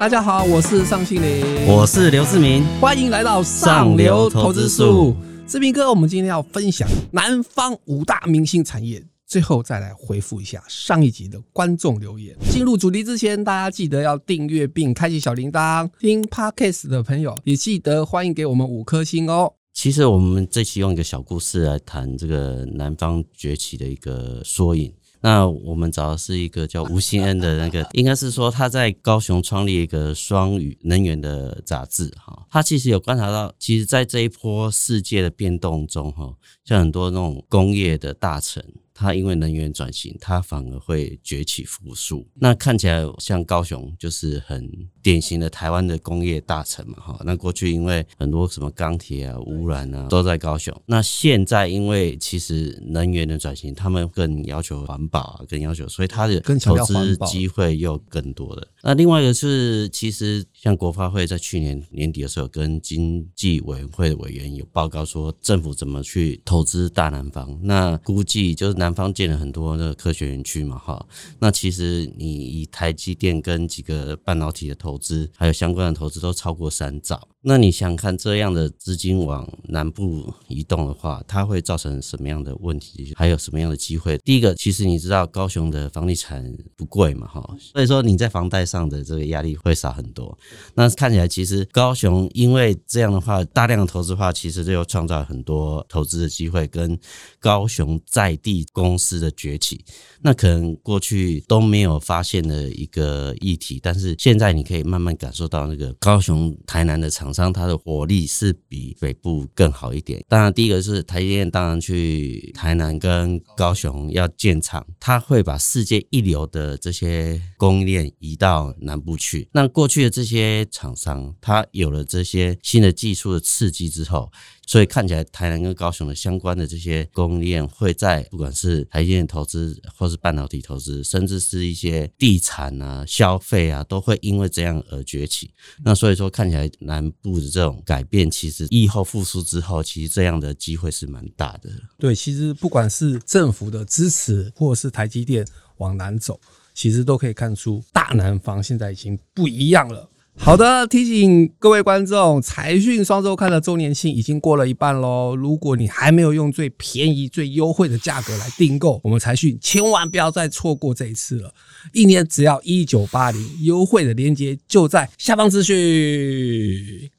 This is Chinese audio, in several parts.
大家好，我是尚庆林，我是刘志明，欢迎来到上流投资术。志明哥，我们今天要分享南方五大明星产业，最后再来回复一下上一集的观众留言。进入主题之前，大家记得要订阅并开启小铃铛。听 Podcast 的朋友也记得欢迎给我们五颗星哦。其实我们这期用一个小故事来谈这个南方崛起的一个缩影。那我们找的是一个叫吴兴恩的那个，应该是说他在高雄创立一个双语能源的杂志哈。他其实有观察到，其实，在这一波世界的变动中哈，像很多那种工业的大臣。它因为能源转型，它反而会崛起复苏。那看起来像高雄，就是很典型的台湾的工业大城嘛，哈。那过去因为很多什么钢铁啊、污染啊，都在高雄。那现在因为其实能源的转型，他们更要求环保啊，更要求，所以它的投资机会又更多的。那另外一个是，其实像国发会在去年年底的时候，跟经济委员会的委员有报告说，政府怎么去投资大南方。那估计就是南。南方建了很多的科学园区嘛，哈，那其实你以台积电跟几个半导体的投资，还有相关的投资都超过三兆。那你想看这样的资金往南部移动的话，它会造成什么样的问题？还有什么样的机会？第一个，其实你知道高雄的房地产不贵嘛，哈，所以说你在房贷上的这个压力会少很多。那看起来其实高雄因为这样的话，大量的投资的话，其实就创造很多投资的机会，跟高雄在地。公司的崛起，那可能过去都没有发现的一个议题，但是现在你可以慢慢感受到，那个高雄、台南的厂厂商，它的火力是比北部更好一点。当然，第一个是台积电，当然去台南跟高雄要建厂，它会把世界一流的这些供应链移到南部去。那过去的这些厂商，它有了这些新的技术的刺激之后。所以看起来，台南跟高雄的相关的这些供应链会在不管是台积电投资，或是半导体投资，甚至是一些地产啊、消费啊，都会因为这样而崛起。那所以说，看起来南部的这种改变，其实疫后复苏之后，其实这样的机会是蛮大的。对，其实不管是政府的支持，或是台积电往南走，其实都可以看出大南方现在已经不一样了。好的，提醒各位观众，财讯双周刊的周年庆已经过了一半喽。如果你还没有用最便宜、最优惠的价格来订购我们财讯，千万不要再错过这一次了。一年只要一九八零，优惠的链接就在下方资讯。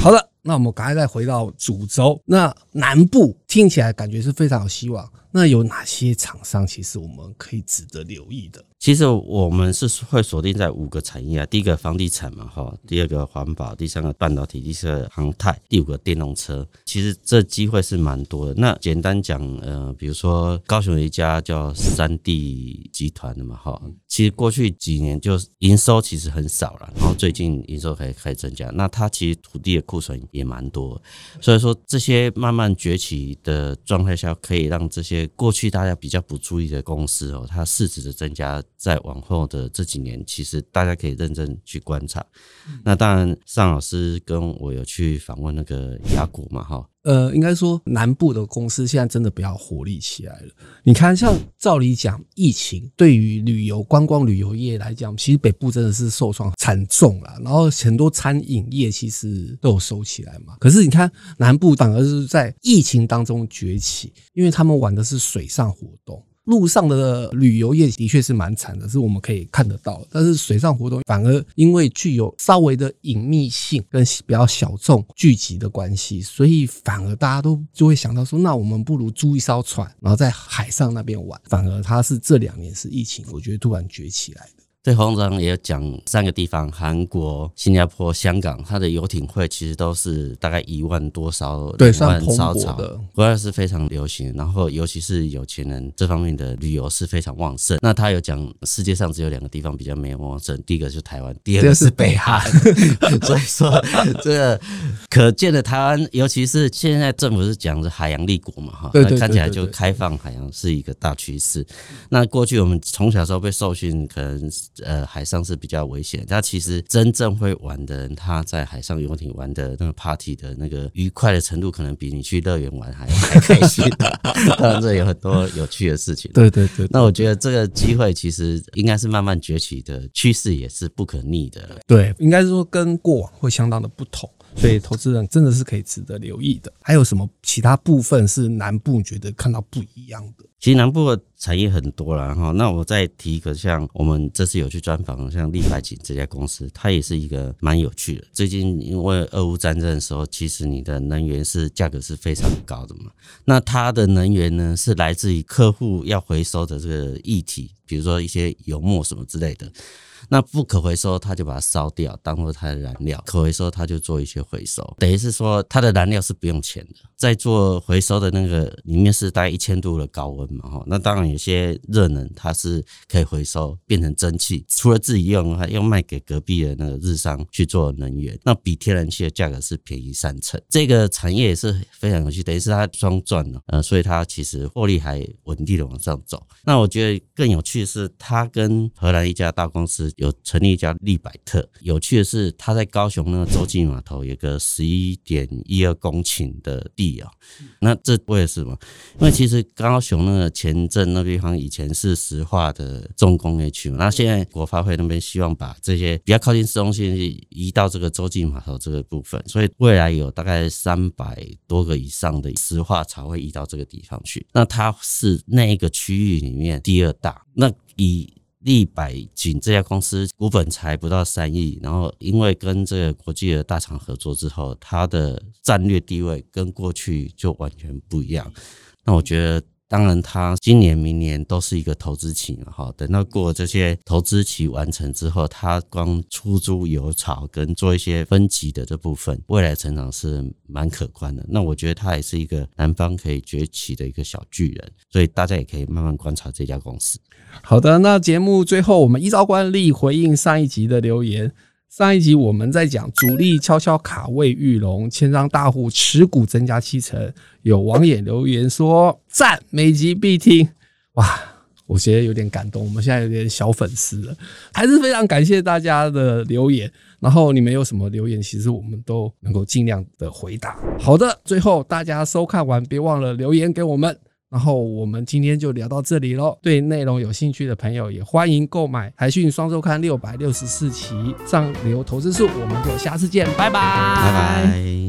好的，那我们赶快再回到主轴。那南部听起来感觉是非常有希望。那有哪些厂商其实我们可以值得留意的？其实我们是会锁定在五个产业啊，第一个房地产嘛，哈，第二个环保，第三个半导体，第四个航太，第五个电动车。其实这机会是蛮多的。那简单讲，呃，比如说高雄有一家叫三地集团的嘛，哈，其实过去几年就营收其实很少了，然后最近营收开开始增加。那它其实土地的库存也蛮多，所以说这些慢慢崛起的状态下，可以让这些过去大家比较不注意的公司哦，它市值的增加。在往后的这几年，其实大家可以认真去观察。那当然，尚老师跟我有去访问那个雅股嘛，哈。呃，应该说南部的公司现在真的比较活力起来了。你看，像照理讲，疫情对于旅游观光旅游业来讲，其实北部真的是受创惨重了。然后很多餐饮业其实都有收起来嘛。可是你看南部反而是在疫情当中崛起，因为他们玩的是水上活动。陆上的旅游业的确是蛮惨的，是我们可以看得到。但是水上活动反而因为具有稍微的隐秘性跟比较小众聚集的关系，所以反而大家都就会想到说，那我们不如租一艘船，然后在海上那边玩。反而它是这两年是疫情，我觉得突然崛起来的。对，黄总也有讲三个地方：韩国、新加坡、香港，它的游艇会其实都是大概一万多艘，对，两万艘船的，国外是非常流行。然后，尤其是有钱人这方面的旅游是非常旺盛。那他有讲，世界上只有两个地方比较没有旺盛，第一个就是台湾，第二个是北韩。所以说，这个可见的台湾，尤其是现在政府是讲的海洋立国嘛，哈，看起来就开放海洋是一个大趋势。那过去我们从小时候被受训，可能呃海上是比较危险，但其实真正会玩的人，他在海上游艇玩的那个 party 的那个愉快的程度，可能比你去乐园玩还还开心。当然，这有很多有趣的事情。对对对，那我觉得这个机会其实应该是慢慢崛起的趋势，也是不可逆的。对，应该是说跟过往会相当的不同。所以投资人真的是可以值得留意的。还有什么其他部分是南部觉得看到不一样的？其实南部的产业很多了哈。那我再提一个，像我们这次有去专访，像利百景这家公司，它也是一个蛮有趣的。最近因为俄乌战争的时候，其实你的能源是价格是非常高的嘛。那它的能源呢，是来自于客户要回收的这个液体，比如说一些油墨什么之类的。那不可回收，他就把它烧掉，当做它的燃料；可回收，他就做一些回收。等于是说，它的燃料是不用钱的。在做回收的那个里面是大概一千度的高温嘛，哈。那当然有些热能它是可以回收变成蒸汽，除了自己用，还要卖给隔壁的那个日商去做能源。那比天然气的价格是便宜三成。这个产业也是非常有趣，等于是它双赚了，呃，所以它其实获利还稳定的往上走。那我觉得更有趣的是，它跟荷兰一家大公司。有成立一家利百特，有趣的是，他在高雄那个洲际码头有个十一点一二公顷的地啊。那这为什么？因为其实高雄那个前镇那地方以前是石化的重工业区嘛。那现在国发会那边希望把这些比较靠近市中心移到这个洲际码头这个部分，所以未来有大概三百多个以上的石化厂会移到这个地方去。那它是那一个区域里面第二大。那以利百景这家公司股本才不到三亿，然后因为跟这个国际的大厂合作之后，它的战略地位跟过去就完全不一样。那我觉得。当然，他今年、明年都是一个投资期，哈。等到过这些投资期完成之后，他光出租油草跟做一些分级的这部分，未来成长是蛮可观的。那我觉得他也是一个南方可以崛起的一个小巨人，所以大家也可以慢慢观察这家公司。好的，那节目最后我们依照惯例回应上一集的留言。上一集我们在讲主力悄悄卡位裕隆，千张大户持股增加七成。有网友留言说赞，每集必听。哇，我觉得有点感动。我们现在有点小粉丝了，还是非常感谢大家的留言。然后你们有什么留言，其实我们都能够尽量的回答。好的，最后大家收看完，别忘了留言给我们。然后我们今天就聊到这里喽。对内容有兴趣的朋友，也欢迎购买《海讯双周刊》六百六十四期上流投资术。我们就下次见，拜拜，拜拜。